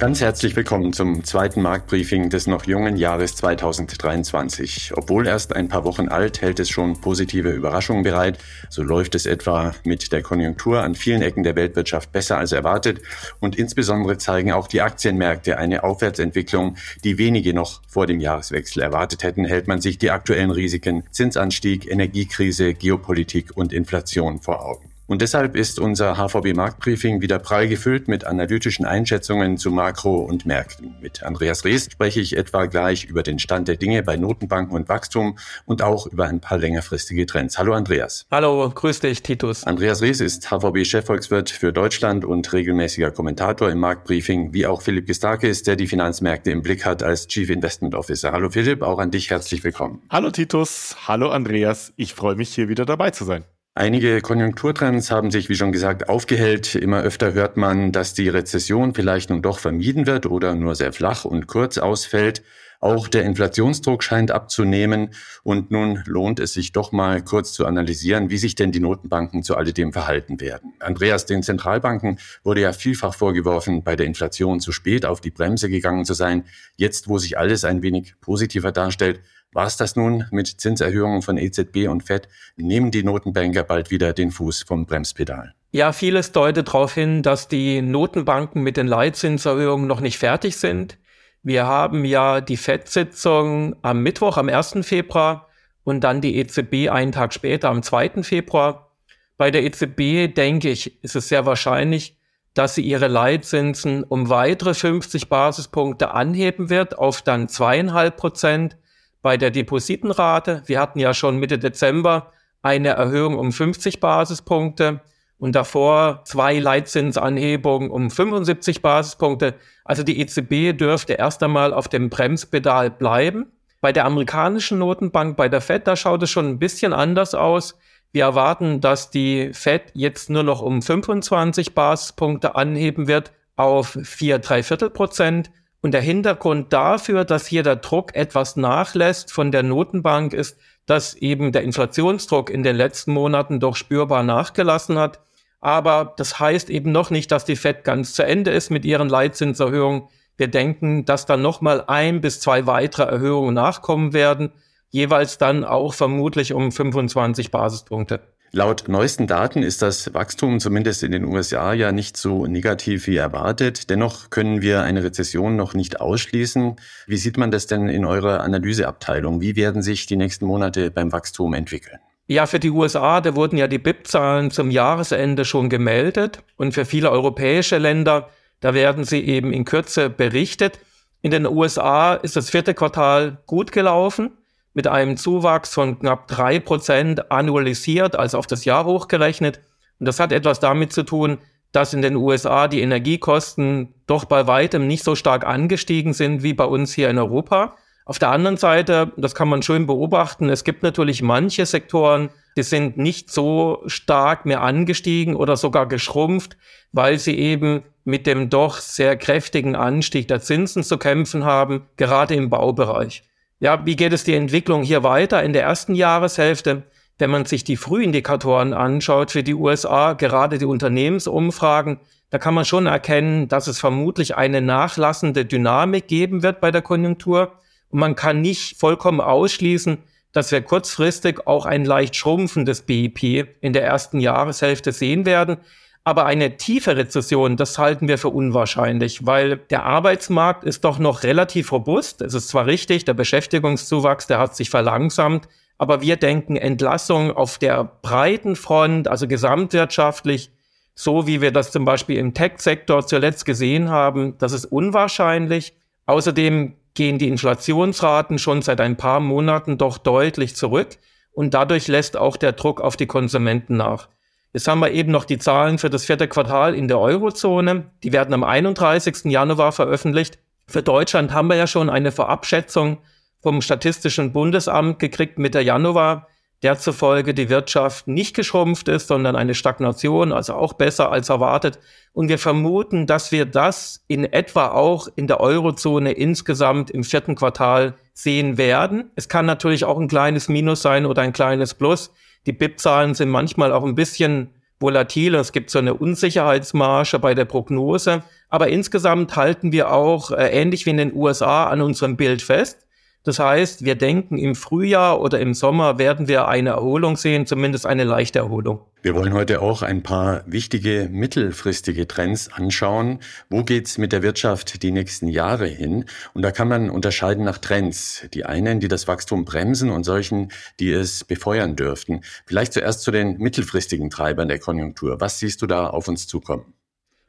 Ganz herzlich willkommen zum zweiten Marktbriefing des noch jungen Jahres 2023. Obwohl erst ein paar Wochen alt, hält es schon positive Überraschungen bereit. So läuft es etwa mit der Konjunktur an vielen Ecken der Weltwirtschaft besser als erwartet. Und insbesondere zeigen auch die Aktienmärkte eine Aufwärtsentwicklung, die wenige noch vor dem Jahreswechsel erwartet hätten, hält man sich die aktuellen Risiken Zinsanstieg, Energiekrise, Geopolitik und Inflation vor Augen. Und deshalb ist unser HVB Marktbriefing wieder prall gefüllt mit analytischen Einschätzungen zu Makro- und Märkten. Mit Andreas Rees spreche ich etwa gleich über den Stand der Dinge bei Notenbanken und Wachstum und auch über ein paar längerfristige Trends. Hallo Andreas. Hallo, grüß dich, Titus. Andreas Rees ist HVB-Chefvolkswirt für Deutschland und regelmäßiger Kommentator im Marktbriefing, wie auch Philipp Gistakis, der die Finanzmärkte im Blick hat als Chief Investment Officer. Hallo Philipp, auch an dich herzlich willkommen. Hallo Titus, hallo Andreas. Ich freue mich hier wieder dabei zu sein. Einige Konjunkturtrends haben sich, wie schon gesagt, aufgehellt. Immer öfter hört man, dass die Rezession vielleicht nun doch vermieden wird oder nur sehr flach und kurz ausfällt. Auch der Inflationsdruck scheint abzunehmen. Und nun lohnt es sich doch mal kurz zu analysieren, wie sich denn die Notenbanken zu alledem verhalten werden. Andreas, den Zentralbanken wurde ja vielfach vorgeworfen, bei der Inflation zu spät auf die Bremse gegangen zu sein. Jetzt, wo sich alles ein wenig positiver darstellt, war es das nun mit Zinserhöhungen von EZB und Fed? Nehmen die Notenbanker bald wieder den Fuß vom Bremspedal? Ja, vieles deutet darauf hin, dass die Notenbanken mit den Leitzinserhöhungen noch nicht fertig sind. Wir haben ja die FED-Sitzung am Mittwoch, am 1. Februar und dann die EZB einen Tag später, am 2. Februar. Bei der EZB, denke ich, ist es sehr wahrscheinlich, dass sie ihre Leitzinsen um weitere 50 Basispunkte anheben wird auf dann zweieinhalb Prozent bei der Depositenrate. Wir hatten ja schon Mitte Dezember eine Erhöhung um 50 Basispunkte und davor zwei Leitzinsanhebungen um 75 Basispunkte. Also die EZB dürfte erst einmal auf dem Bremspedal bleiben. Bei der amerikanischen Notenbank, bei der Fed, da schaut es schon ein bisschen anders aus. Wir erwarten, dass die Fed jetzt nur noch um 25 Basispunkte anheben wird auf 4 Dreiviertel Prozent. Und der Hintergrund dafür, dass hier der Druck etwas nachlässt von der Notenbank, ist, dass eben der Inflationsdruck in den letzten Monaten doch spürbar nachgelassen hat. Aber das heißt eben noch nicht, dass die Fed ganz zu Ende ist mit ihren Leitzinserhöhungen. Wir denken, dass dann nochmal ein bis zwei weitere Erhöhungen nachkommen werden, jeweils dann auch vermutlich um 25 Basispunkte. Laut neuesten Daten ist das Wachstum zumindest in den USA ja nicht so negativ wie erwartet. Dennoch können wir eine Rezession noch nicht ausschließen. Wie sieht man das denn in eurer Analyseabteilung? Wie werden sich die nächsten Monate beim Wachstum entwickeln? Ja, für die USA, da wurden ja die BIP-Zahlen zum Jahresende schon gemeldet und für viele europäische Länder, da werden sie eben in Kürze berichtet. In den USA ist das vierte Quartal gut gelaufen mit einem Zuwachs von knapp drei Prozent annualisiert, also auf das Jahr hochgerechnet. Und das hat etwas damit zu tun, dass in den USA die Energiekosten doch bei weitem nicht so stark angestiegen sind wie bei uns hier in Europa. Auf der anderen Seite, das kann man schön beobachten, es gibt natürlich manche Sektoren, die sind nicht so stark mehr angestiegen oder sogar geschrumpft, weil sie eben mit dem doch sehr kräftigen Anstieg der Zinsen zu kämpfen haben, gerade im Baubereich. Ja, wie geht es die Entwicklung hier weiter in der ersten Jahreshälfte? Wenn man sich die Frühindikatoren anschaut für die USA, gerade die Unternehmensumfragen, da kann man schon erkennen, dass es vermutlich eine nachlassende Dynamik geben wird bei der Konjunktur. Und man kann nicht vollkommen ausschließen, dass wir kurzfristig auch ein leicht schrumpfendes BIP in der ersten Jahreshälfte sehen werden. Aber eine tiefe Rezession, das halten wir für unwahrscheinlich, weil der Arbeitsmarkt ist doch noch relativ robust. Es ist zwar richtig, der Beschäftigungszuwachs, der hat sich verlangsamt, aber wir denken Entlassung auf der breiten Front, also gesamtwirtschaftlich, so wie wir das zum Beispiel im Tech-Sektor zuletzt gesehen haben, das ist unwahrscheinlich. Außerdem gehen die Inflationsraten schon seit ein paar Monaten doch deutlich zurück und dadurch lässt auch der Druck auf die Konsumenten nach. Jetzt haben wir eben noch die Zahlen für das vierte Quartal in der Eurozone. Die werden am 31. Januar veröffentlicht. Für Deutschland haben wir ja schon eine Verabschätzung vom Statistischen Bundesamt gekriegt Mitte Januar, der zufolge die Wirtschaft nicht geschrumpft ist, sondern eine Stagnation, also auch besser als erwartet. Und wir vermuten, dass wir das in etwa auch in der Eurozone insgesamt im vierten Quartal sehen werden. Es kann natürlich auch ein kleines Minus sein oder ein kleines Plus. Die BIP-Zahlen sind manchmal auch ein bisschen volatil es gibt so eine Unsicherheitsmarge bei der Prognose. Aber insgesamt halten wir auch, äh, ähnlich wie in den USA, an unserem Bild fest. Das heißt, wir denken, im Frühjahr oder im Sommer werden wir eine Erholung sehen, zumindest eine leichte Erholung. Wir wollen heute auch ein paar wichtige mittelfristige Trends anschauen. Wo geht's mit der Wirtschaft die nächsten Jahre hin? Und da kann man unterscheiden nach Trends. Die einen, die das Wachstum bremsen und solchen, die es befeuern dürften. Vielleicht zuerst zu den mittelfristigen Treibern der Konjunktur. Was siehst du da auf uns zukommen?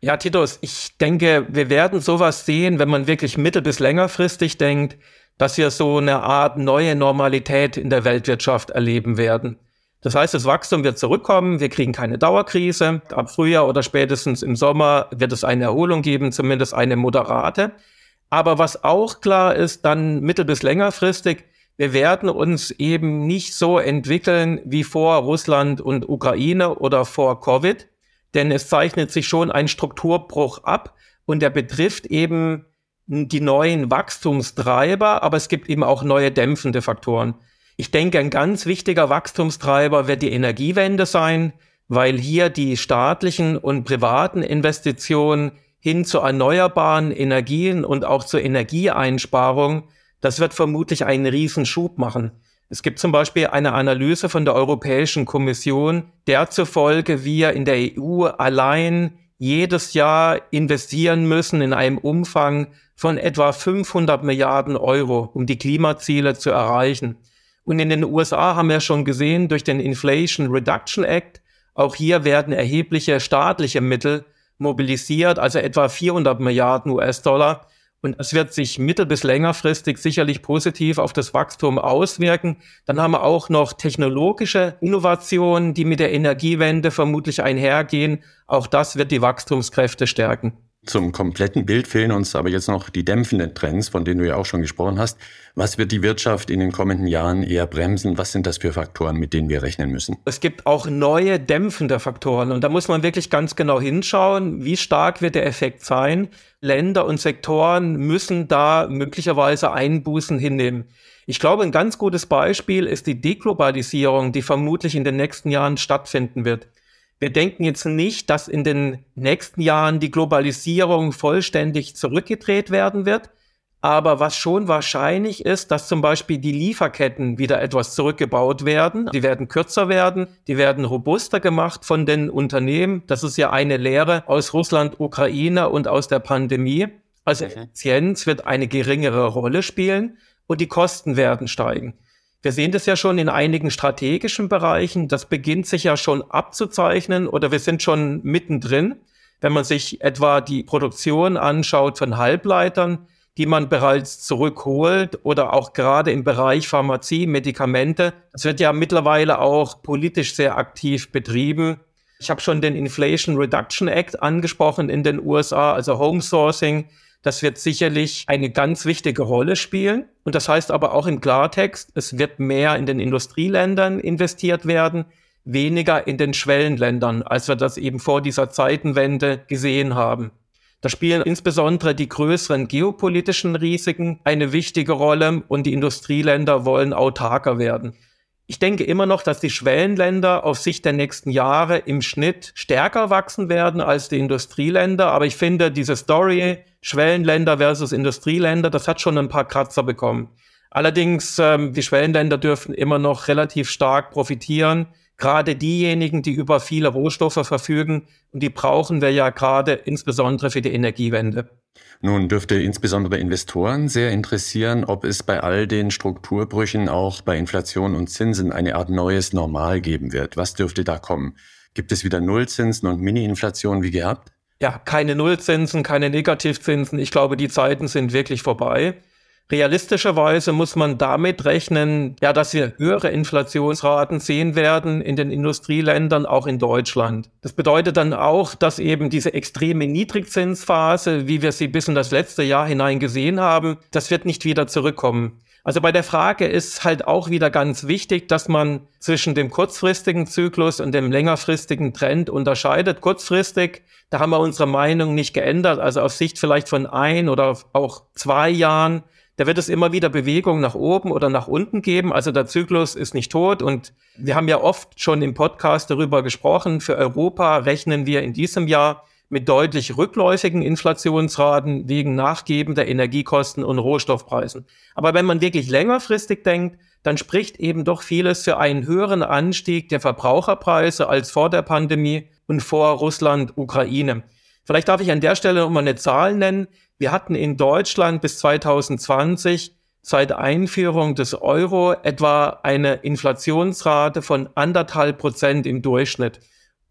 Ja, Titus, ich denke, wir werden sowas sehen, wenn man wirklich mittel- bis längerfristig denkt dass wir so eine Art neue Normalität in der Weltwirtschaft erleben werden. Das heißt, das Wachstum wird zurückkommen, wir kriegen keine Dauerkrise. Ab Frühjahr oder spätestens im Sommer wird es eine Erholung geben, zumindest eine moderate. Aber was auch klar ist, dann mittel- bis längerfristig, wir werden uns eben nicht so entwickeln wie vor Russland und Ukraine oder vor Covid, denn es zeichnet sich schon ein Strukturbruch ab und der betrifft eben die neuen Wachstumstreiber, aber es gibt eben auch neue dämpfende Faktoren. Ich denke, ein ganz wichtiger Wachstumstreiber wird die Energiewende sein, weil hier die staatlichen und privaten Investitionen hin zu erneuerbaren Energien und auch zur Energieeinsparung, das wird vermutlich einen Riesenschub machen. Es gibt zum Beispiel eine Analyse von der Europäischen Kommission, der zufolge wir in der EU allein jedes Jahr investieren müssen in einem Umfang von etwa 500 Milliarden Euro, um die Klimaziele zu erreichen. Und in den USA haben wir schon gesehen, durch den Inflation Reduction Act, auch hier werden erhebliche staatliche Mittel mobilisiert, also etwa 400 Milliarden US-Dollar. Und es wird sich mittel- bis längerfristig sicherlich positiv auf das Wachstum auswirken. Dann haben wir auch noch technologische Innovationen, die mit der Energiewende vermutlich einhergehen. Auch das wird die Wachstumskräfte stärken. Zum kompletten Bild fehlen uns aber jetzt noch die dämpfenden Trends, von denen du ja auch schon gesprochen hast. Was wird die Wirtschaft in den kommenden Jahren eher bremsen? Was sind das für Faktoren, mit denen wir rechnen müssen? Es gibt auch neue dämpfende Faktoren und da muss man wirklich ganz genau hinschauen, wie stark wird der Effekt sein. Länder und Sektoren müssen da möglicherweise Einbußen hinnehmen. Ich glaube, ein ganz gutes Beispiel ist die Deglobalisierung, die vermutlich in den nächsten Jahren stattfinden wird. Wir denken jetzt nicht, dass in den nächsten Jahren die Globalisierung vollständig zurückgedreht werden wird. Aber was schon wahrscheinlich ist, dass zum Beispiel die Lieferketten wieder etwas zurückgebaut werden. Die werden kürzer werden, die werden robuster gemacht von den Unternehmen. Das ist ja eine Lehre aus Russland, Ukraine und aus der Pandemie. Also mhm. Effizienz wird eine geringere Rolle spielen und die Kosten werden steigen. Wir sehen das ja schon in einigen strategischen Bereichen. Das beginnt sich ja schon abzuzeichnen oder wir sind schon mittendrin. Wenn man sich etwa die Produktion anschaut von Halbleitern, die man bereits zurückholt oder auch gerade im Bereich Pharmazie, Medikamente. Das wird ja mittlerweile auch politisch sehr aktiv betrieben. Ich habe schon den Inflation Reduction Act angesprochen in den USA, also Home Sourcing. Das wird sicherlich eine ganz wichtige Rolle spielen. Und das heißt aber auch im Klartext, es wird mehr in den Industrieländern investiert werden, weniger in den Schwellenländern, als wir das eben vor dieser Zeitenwende gesehen haben. Da spielen insbesondere die größeren geopolitischen Risiken eine wichtige Rolle und die Industrieländer wollen autarker werden. Ich denke immer noch, dass die Schwellenländer auf Sicht der nächsten Jahre im Schnitt stärker wachsen werden als die Industrieländer. Aber ich finde, diese Story Schwellenländer versus Industrieländer, das hat schon ein paar Kratzer bekommen. Allerdings, ähm, die Schwellenländer dürfen immer noch relativ stark profitieren. Gerade diejenigen, die über viele Rohstoffe verfügen, und die brauchen wir ja gerade insbesondere für die Energiewende. Nun dürfte insbesondere Investoren sehr interessieren, ob es bei all den Strukturbrüchen auch bei Inflation und Zinsen eine Art neues Normal geben wird. Was dürfte da kommen? Gibt es wieder Nullzinsen und Mini-Inflation wie gehabt? Ja, keine Nullzinsen, keine Negativzinsen. Ich glaube, die Zeiten sind wirklich vorbei. Realistischerweise muss man damit rechnen, ja, dass wir höhere Inflationsraten sehen werden in den Industrieländern, auch in Deutschland. Das bedeutet dann auch, dass eben diese extreme Niedrigzinsphase, wie wir sie bis in das letzte Jahr hinein gesehen haben, das wird nicht wieder zurückkommen. Also bei der Frage ist halt auch wieder ganz wichtig, dass man zwischen dem kurzfristigen Zyklus und dem längerfristigen Trend unterscheidet. Kurzfristig, da haben wir unsere Meinung nicht geändert. Also auf Sicht vielleicht von ein oder auch zwei Jahren da wird es immer wieder Bewegungen nach oben oder nach unten geben. Also der Zyklus ist nicht tot. Und wir haben ja oft schon im Podcast darüber gesprochen. Für Europa rechnen wir in diesem Jahr mit deutlich rückläufigen Inflationsraten wegen nachgebender Energiekosten und Rohstoffpreisen. Aber wenn man wirklich längerfristig denkt, dann spricht eben doch vieles für einen höheren Anstieg der Verbraucherpreise als vor der Pandemie und vor Russland-Ukraine. Vielleicht darf ich an der Stelle nochmal eine Zahl nennen. Wir hatten in Deutschland bis 2020 seit Einführung des Euro etwa eine Inflationsrate von anderthalb Prozent im Durchschnitt.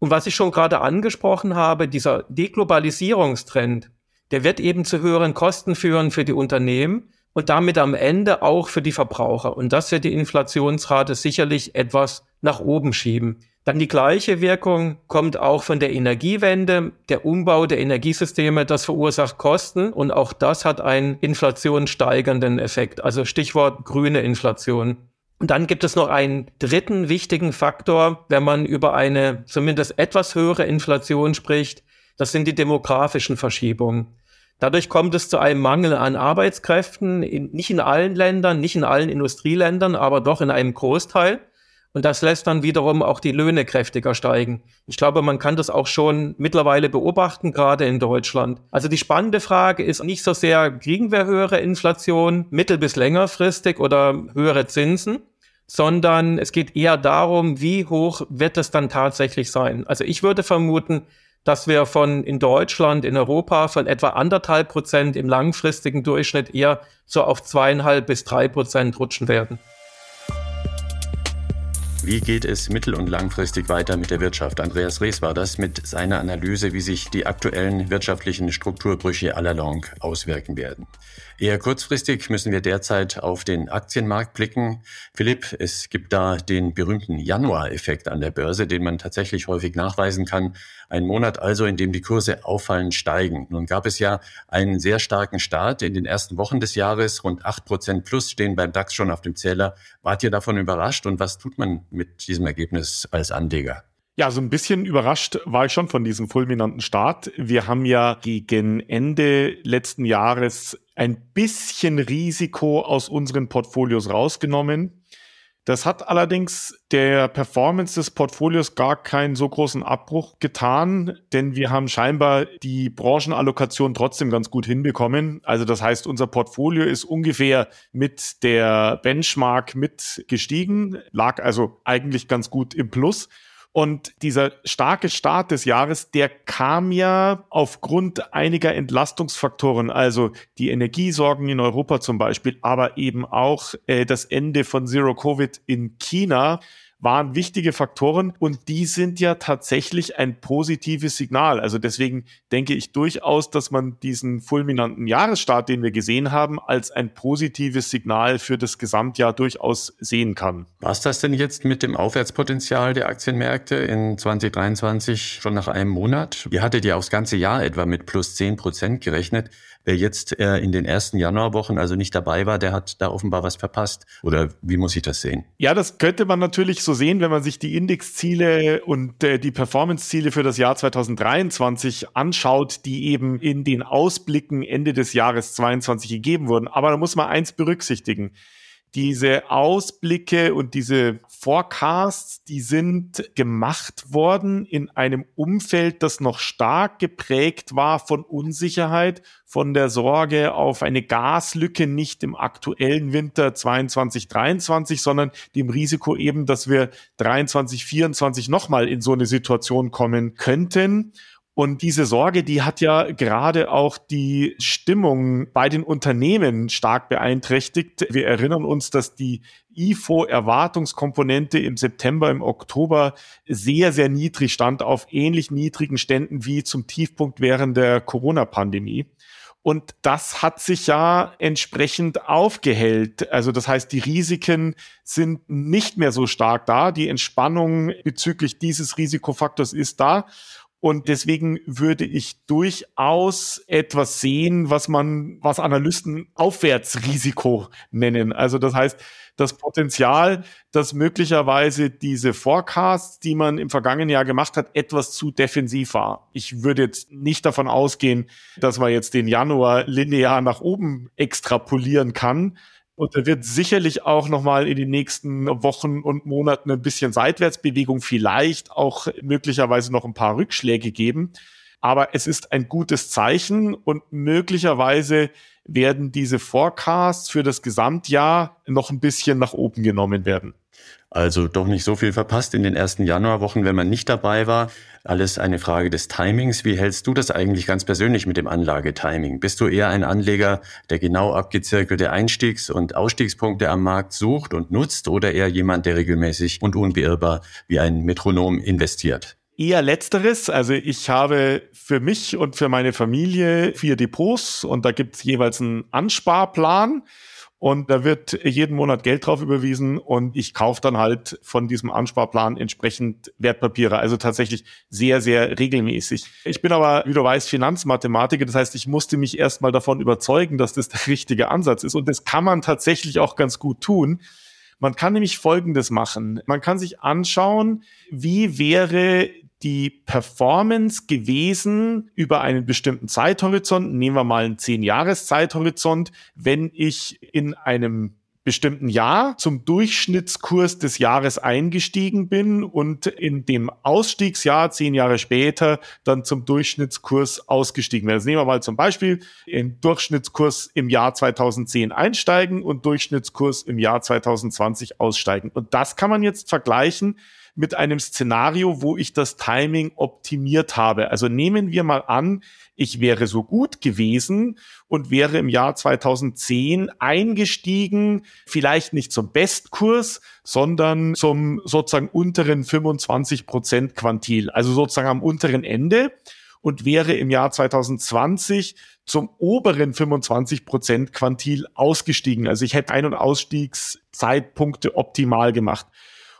Und was ich schon gerade angesprochen habe, dieser Deglobalisierungstrend, der wird eben zu höheren Kosten führen für die Unternehmen und damit am Ende auch für die Verbraucher. Und das wird die Inflationsrate sicherlich etwas nach oben schieben. Dann die gleiche Wirkung kommt auch von der Energiewende. Der Umbau der Energiesysteme, das verursacht Kosten und auch das hat einen inflationssteigernden Effekt. Also Stichwort grüne Inflation. Und dann gibt es noch einen dritten wichtigen Faktor, wenn man über eine zumindest etwas höhere Inflation spricht. Das sind die demografischen Verschiebungen. Dadurch kommt es zu einem Mangel an Arbeitskräften, in, nicht in allen Ländern, nicht in allen Industrieländern, aber doch in einem Großteil. Und das lässt dann wiederum auch die Löhne kräftiger steigen. Ich glaube, man kann das auch schon mittlerweile beobachten, gerade in Deutschland. Also die spannende Frage ist nicht so sehr, kriegen wir höhere Inflation mittel- bis längerfristig oder höhere Zinsen, sondern es geht eher darum, wie hoch wird es dann tatsächlich sein. Also ich würde vermuten, dass wir von in Deutschland, in Europa von etwa anderthalb Prozent im langfristigen Durchschnitt eher so auf zweieinhalb bis drei Prozent rutschen werden. Wie geht es mittel- und langfristig weiter mit der Wirtschaft? Andreas Rees war das mit seiner Analyse, wie sich die aktuellen wirtschaftlichen Strukturbrüche aller Long auswirken werden. Eher kurzfristig müssen wir derzeit auf den Aktienmarkt blicken. Philipp, es gibt da den berühmten Januar-Effekt an der Börse, den man tatsächlich häufig nachweisen kann. Ein Monat also, in dem die Kurse auffallend steigen. Nun gab es ja einen sehr starken Start in den ersten Wochen des Jahres. Rund acht Prozent plus stehen beim DAX schon auf dem Zähler. Wart ihr davon überrascht und was tut man mit diesem Ergebnis als Anleger? Ja, so ein bisschen überrascht war ich schon von diesem fulminanten Start. Wir haben ja gegen Ende letzten Jahres ein bisschen Risiko aus unseren Portfolios rausgenommen. Das hat allerdings der Performance des Portfolios gar keinen so großen Abbruch getan, denn wir haben scheinbar die Branchenallokation trotzdem ganz gut hinbekommen. Also das heißt, unser Portfolio ist ungefähr mit der Benchmark mitgestiegen, lag also eigentlich ganz gut im Plus. Und dieser starke Start des Jahres, der kam ja aufgrund einiger Entlastungsfaktoren, also die Energiesorgen in Europa zum Beispiel, aber eben auch äh, das Ende von Zero Covid in China waren wichtige Faktoren und die sind ja tatsächlich ein positives Signal. Also deswegen denke ich durchaus, dass man diesen fulminanten Jahresstart, den wir gesehen haben, als ein positives Signal für das Gesamtjahr durchaus sehen kann. Was das denn jetzt mit dem Aufwärtspotenzial der Aktienmärkte in 2023 schon nach einem Monat? Ihr hattet ja aufs ganze Jahr etwa mit plus 10 Prozent gerechnet. Wer jetzt äh, in den ersten Januarwochen also nicht dabei war, der hat da offenbar was verpasst. Oder wie muss ich das sehen? Ja, das könnte man natürlich so sehen, wenn man sich die Indexziele und äh, die Performance-Ziele für das Jahr 2023 anschaut, die eben in den Ausblicken Ende des Jahres 22 gegeben wurden. Aber da muss man eins berücksichtigen diese Ausblicke und diese Forecasts, die sind gemacht worden in einem Umfeld, das noch stark geprägt war von Unsicherheit, von der Sorge auf eine Gaslücke nicht im aktuellen Winter 22, 23, sondern dem Risiko eben, dass wir 23, 24 nochmal in so eine Situation kommen könnten. Und diese Sorge, die hat ja gerade auch die Stimmung bei den Unternehmen stark beeinträchtigt. Wir erinnern uns, dass die IFO-Erwartungskomponente im September, im Oktober sehr, sehr niedrig stand, auf ähnlich niedrigen Ständen wie zum Tiefpunkt während der Corona-Pandemie. Und das hat sich ja entsprechend aufgehellt. Also das heißt, die Risiken sind nicht mehr so stark da. Die Entspannung bezüglich dieses Risikofaktors ist da. Und deswegen würde ich durchaus etwas sehen, was man, was Analysten Aufwärtsrisiko nennen. Also das heißt, das Potenzial, dass möglicherweise diese Forecasts, die man im vergangenen Jahr gemacht hat, etwas zu defensiv war. Ich würde jetzt nicht davon ausgehen, dass man jetzt den Januar linear nach oben extrapolieren kann. Und da wird sicherlich auch nochmal in den nächsten Wochen und Monaten ein bisschen Seitwärtsbewegung, vielleicht auch möglicherweise noch ein paar Rückschläge geben. Aber es ist ein gutes Zeichen und möglicherweise werden diese Forecasts für das Gesamtjahr noch ein bisschen nach oben genommen werden. Also doch nicht so viel verpasst in den ersten Januarwochen, wenn man nicht dabei war. Alles eine Frage des Timings. Wie hältst du das eigentlich ganz persönlich mit dem Anlagetiming? Bist du eher ein Anleger, der genau abgezirkelte Einstiegs- und Ausstiegspunkte am Markt sucht und nutzt oder eher jemand, der regelmäßig und unbeirrbar wie ein Metronom investiert? Eher letzteres. Also ich habe für mich und für meine Familie vier Depots und da gibt es jeweils einen Ansparplan. Und da wird jeden Monat Geld drauf überwiesen und ich kaufe dann halt von diesem Ansparplan entsprechend Wertpapiere. Also tatsächlich sehr, sehr regelmäßig. Ich bin aber, wie du weißt, Finanzmathematiker. Das heißt, ich musste mich erstmal davon überzeugen, dass das der richtige Ansatz ist. Und das kann man tatsächlich auch ganz gut tun. Man kann nämlich Folgendes machen. Man kann sich anschauen, wie wäre die Performance gewesen über einen bestimmten Zeithorizont, nehmen wir mal einen 10-Jahres-Zeithorizont, wenn ich in einem bestimmten Jahr zum Durchschnittskurs des Jahres eingestiegen bin und in dem Ausstiegsjahr zehn Jahre später dann zum Durchschnittskurs ausgestiegen bin. Also nehmen wir mal zum Beispiel den Durchschnittskurs im Jahr 2010 einsteigen und Durchschnittskurs im Jahr 2020 aussteigen. Und das kann man jetzt vergleichen mit einem Szenario, wo ich das Timing optimiert habe. Also nehmen wir mal an, ich wäre so gut gewesen und wäre im Jahr 2010 eingestiegen, vielleicht nicht zum Bestkurs, sondern zum sozusagen unteren 25 Prozent Quantil, also sozusagen am unteren Ende und wäre im Jahr 2020 zum oberen 25 Prozent Quantil ausgestiegen. Also ich hätte Ein- und Ausstiegszeitpunkte optimal gemacht.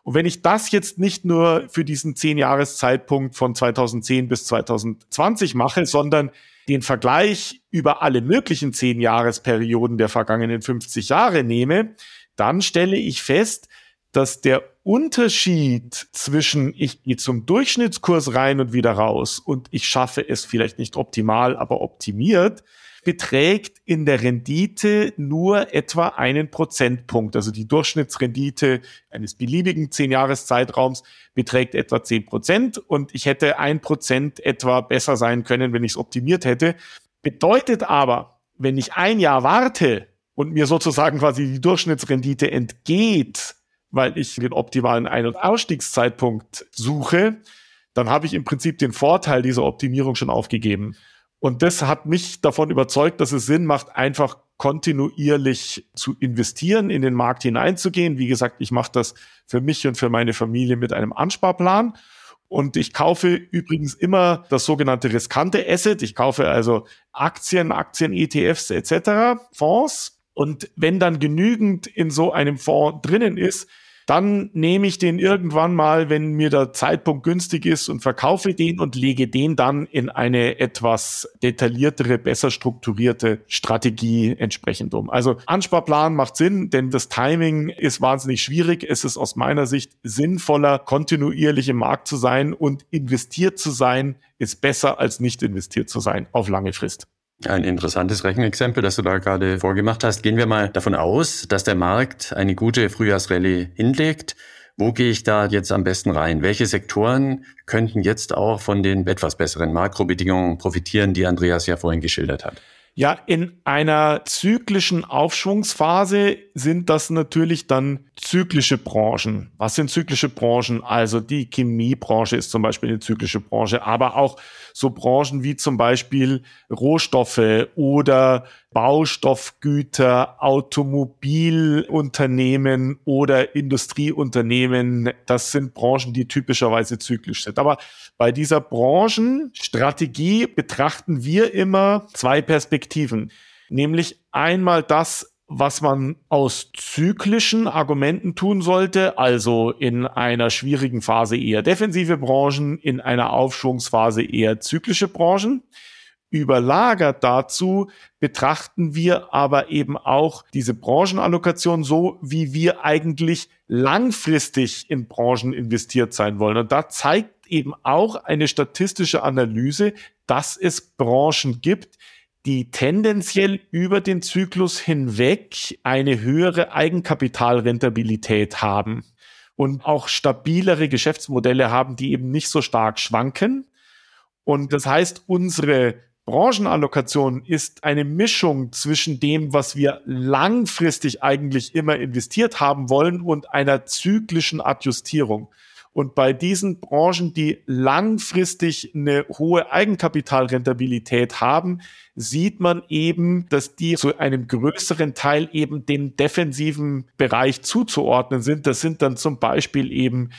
Und wenn ich das jetzt nicht nur für diesen zehn Jahreszeitpunkt von 2010 bis 2020 mache, sondern den Vergleich über alle möglichen zehn Jahresperioden der vergangenen 50 Jahre nehme, dann stelle ich fest, dass der Unterschied zwischen ich gehe zum Durchschnittskurs rein und wieder raus und ich schaffe es vielleicht nicht optimal, aber optimiert, beträgt in der Rendite nur etwa einen Prozentpunkt. Also die Durchschnittsrendite eines beliebigen zehn Jahres Zeitraums beträgt etwa zehn Prozent und ich hätte ein Prozent etwa besser sein können, wenn ich es optimiert hätte. Bedeutet aber, wenn ich ein Jahr warte und mir sozusagen quasi die Durchschnittsrendite entgeht, weil ich den optimalen Ein- und Ausstiegszeitpunkt suche, dann habe ich im Prinzip den Vorteil dieser Optimierung schon aufgegeben. Und das hat mich davon überzeugt, dass es Sinn macht, einfach kontinuierlich zu investieren, in den Markt hineinzugehen. Wie gesagt, ich mache das für mich und für meine Familie mit einem Ansparplan. Und ich kaufe übrigens immer das sogenannte riskante Asset. Ich kaufe also Aktien, Aktien, ETFs etc., Fonds. Und wenn dann genügend in so einem Fonds drinnen ist, dann nehme ich den irgendwann mal, wenn mir der Zeitpunkt günstig ist und verkaufe den und lege den dann in eine etwas detailliertere, besser strukturierte Strategie entsprechend um. Also Ansparplan macht Sinn, denn das Timing ist wahnsinnig schwierig. Es ist aus meiner Sicht sinnvoller, kontinuierlich im Markt zu sein und investiert zu sein, ist besser als nicht investiert zu sein auf lange Frist. Ein interessantes Rechenexempel, das du da gerade vorgemacht hast. Gehen wir mal davon aus, dass der Markt eine gute Frühjahrsrallye hinlegt. Wo gehe ich da jetzt am besten rein? Welche Sektoren könnten jetzt auch von den etwas besseren Makrobedingungen profitieren, die Andreas ja vorhin geschildert hat? Ja, in einer zyklischen Aufschwungsphase sind das natürlich dann zyklische Branchen. Was sind zyklische Branchen? Also die Chemiebranche ist zum Beispiel eine zyklische Branche, aber auch so Branchen wie zum Beispiel Rohstoffe oder Baustoffgüter, Automobilunternehmen oder Industrieunternehmen. Das sind Branchen, die typischerweise zyklisch sind. Aber bei dieser Branchenstrategie betrachten wir immer zwei Perspektiven. Nämlich einmal das, was man aus zyklischen Argumenten tun sollte, also in einer schwierigen Phase eher defensive Branchen, in einer Aufschwungsphase eher zyklische Branchen. Überlagert dazu betrachten wir aber eben auch diese Branchenallokation so, wie wir eigentlich langfristig in Branchen investiert sein wollen. Und da zeigt eben auch eine statistische Analyse, dass es Branchen gibt, die tendenziell über den Zyklus hinweg eine höhere Eigenkapitalrentabilität haben und auch stabilere Geschäftsmodelle haben, die eben nicht so stark schwanken. Und das heißt, unsere Branchenallokation ist eine Mischung zwischen dem, was wir langfristig eigentlich immer investiert haben wollen und einer zyklischen Adjustierung. Und bei diesen Branchen, die langfristig eine hohe Eigenkapitalrentabilität haben, sieht man eben, dass die zu einem größeren Teil eben dem defensiven Bereich zuzuordnen sind. Das sind dann zum Beispiel eben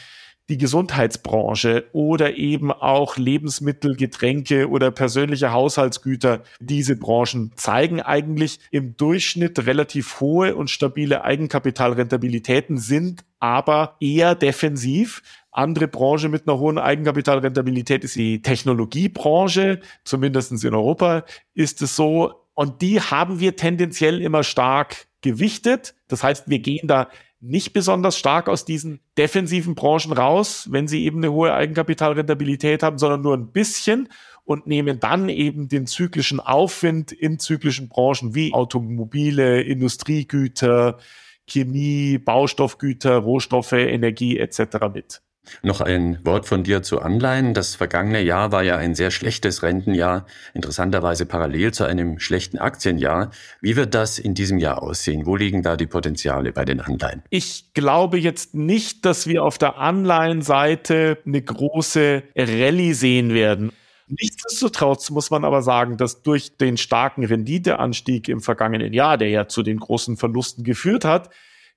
die Gesundheitsbranche oder eben auch Lebensmittel, Getränke oder persönliche Haushaltsgüter. Diese Branchen zeigen eigentlich im Durchschnitt relativ hohe und stabile Eigenkapitalrentabilitäten, sind aber eher defensiv. Andere Branche mit einer hohen Eigenkapitalrentabilität ist die Technologiebranche, zumindest in Europa ist es so. Und die haben wir tendenziell immer stark gewichtet. Das heißt, wir gehen da nicht besonders stark aus diesen defensiven Branchen raus, wenn sie eben eine hohe Eigenkapitalrentabilität haben, sondern nur ein bisschen und nehmen dann eben den zyklischen Aufwind in zyklischen Branchen wie Automobile, Industriegüter, Chemie, Baustoffgüter, Rohstoffe, Energie etc. mit. Noch ein Wort von dir zu Anleihen. Das vergangene Jahr war ja ein sehr schlechtes Rentenjahr, interessanterweise parallel zu einem schlechten Aktienjahr. Wie wird das in diesem Jahr aussehen? Wo liegen da die Potenziale bei den Anleihen? Ich glaube jetzt nicht, dass wir auf der Anleihenseite eine große Rallye sehen werden. Nichtsdestotrotz muss man aber sagen, dass durch den starken Renditeanstieg im vergangenen Jahr, der ja zu den großen Verlusten geführt hat,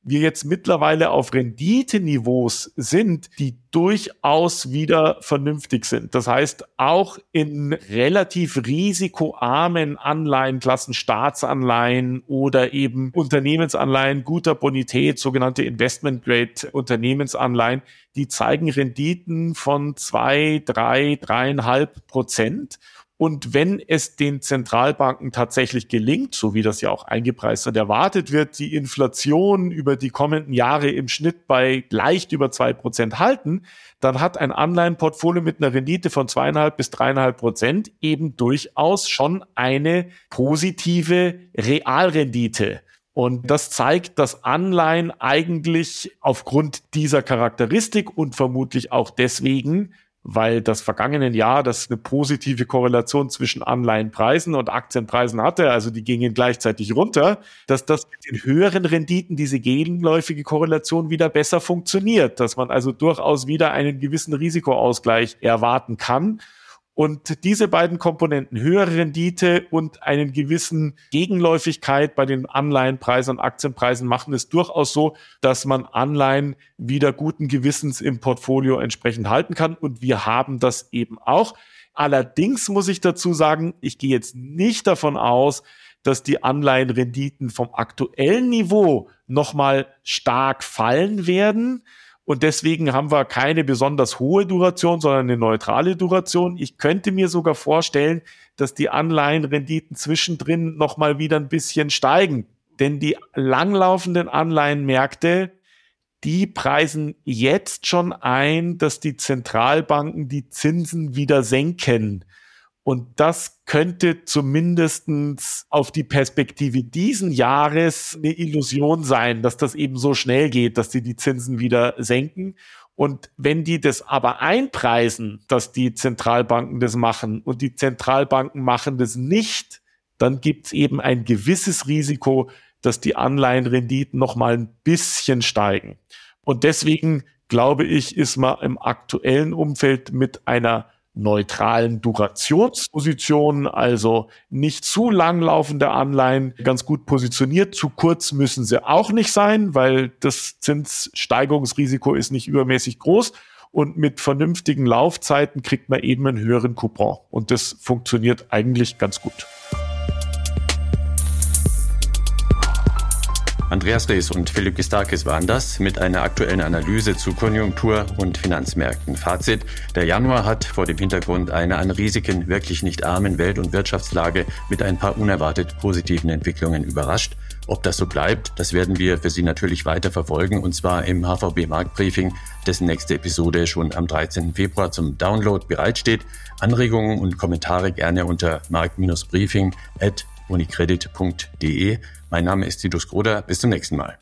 wir jetzt mittlerweile auf Renditeniveaus sind, die durchaus wieder vernünftig sind. Das heißt, auch in relativ risikoarmen Anleihenklassen, Staatsanleihen oder eben Unternehmensanleihen guter Bonität, sogenannte Investment Grade Unternehmensanleihen, die zeigen Renditen von zwei, drei, dreieinhalb Prozent. Und wenn es den Zentralbanken tatsächlich gelingt, so wie das ja auch eingepreist und erwartet wird, die Inflation über die kommenden Jahre im Schnitt bei leicht über zwei Prozent halten, dann hat ein Anleihenportfolio mit einer Rendite von zweieinhalb bis dreieinhalb Prozent eben durchaus schon eine positive Realrendite. Und das zeigt, dass Anleihen eigentlich aufgrund dieser Charakteristik und vermutlich auch deswegen weil das vergangenen Jahr das eine positive Korrelation zwischen Anleihenpreisen und Aktienpreisen hatte, also die gingen gleichzeitig runter, dass das mit den höheren Renditen diese gegenläufige Korrelation wieder besser funktioniert, dass man also durchaus wieder einen gewissen Risikoausgleich erwarten kann. Und diese beiden Komponenten, höhere Rendite und einen gewissen Gegenläufigkeit bei den Anleihenpreisen und Aktienpreisen machen es durchaus so, dass man Anleihen wieder guten Gewissens im Portfolio entsprechend halten kann. Und wir haben das eben auch. Allerdings muss ich dazu sagen, ich gehe jetzt nicht davon aus, dass die Anleihenrenditen vom aktuellen Niveau nochmal stark fallen werden und deswegen haben wir keine besonders hohe Duration, sondern eine neutrale Duration. Ich könnte mir sogar vorstellen, dass die Anleihenrenditen zwischendrin nochmal wieder ein bisschen steigen. Denn die langlaufenden Anleihenmärkte, die preisen jetzt schon ein, dass die Zentralbanken die Zinsen wieder senken. Und das könnte zumindestens auf die Perspektive diesen Jahres eine Illusion sein, dass das eben so schnell geht, dass die die Zinsen wieder senken. Und wenn die das aber einpreisen, dass die Zentralbanken das machen und die Zentralbanken machen das nicht, dann gibt es eben ein gewisses Risiko, dass die Anleihenrenditen noch mal ein bisschen steigen. Und deswegen glaube ich, ist man im aktuellen Umfeld mit einer neutralen Durationspositionen, also nicht zu langlaufende Anleihen, ganz gut positioniert. Zu kurz müssen sie auch nicht sein, weil das Zinssteigerungsrisiko ist nicht übermäßig groß. Und mit vernünftigen Laufzeiten kriegt man eben einen höheren Coupon. Und das funktioniert eigentlich ganz gut. Andreas Rees und Philipp Gistakis waren das mit einer aktuellen Analyse zu Konjunktur und Finanzmärkten. Fazit, der Januar hat vor dem Hintergrund einer an Risiken wirklich nicht armen Welt- und Wirtschaftslage mit ein paar unerwartet positiven Entwicklungen überrascht. Ob das so bleibt, das werden wir für Sie natürlich weiter verfolgen und zwar im HVB Marktbriefing, dessen nächste Episode schon am 13. Februar zum Download bereitsteht. Anregungen und Kommentare gerne unter markt-briefing at unicredit.de. Mein Name ist Titus Groder. Bis zum nächsten Mal.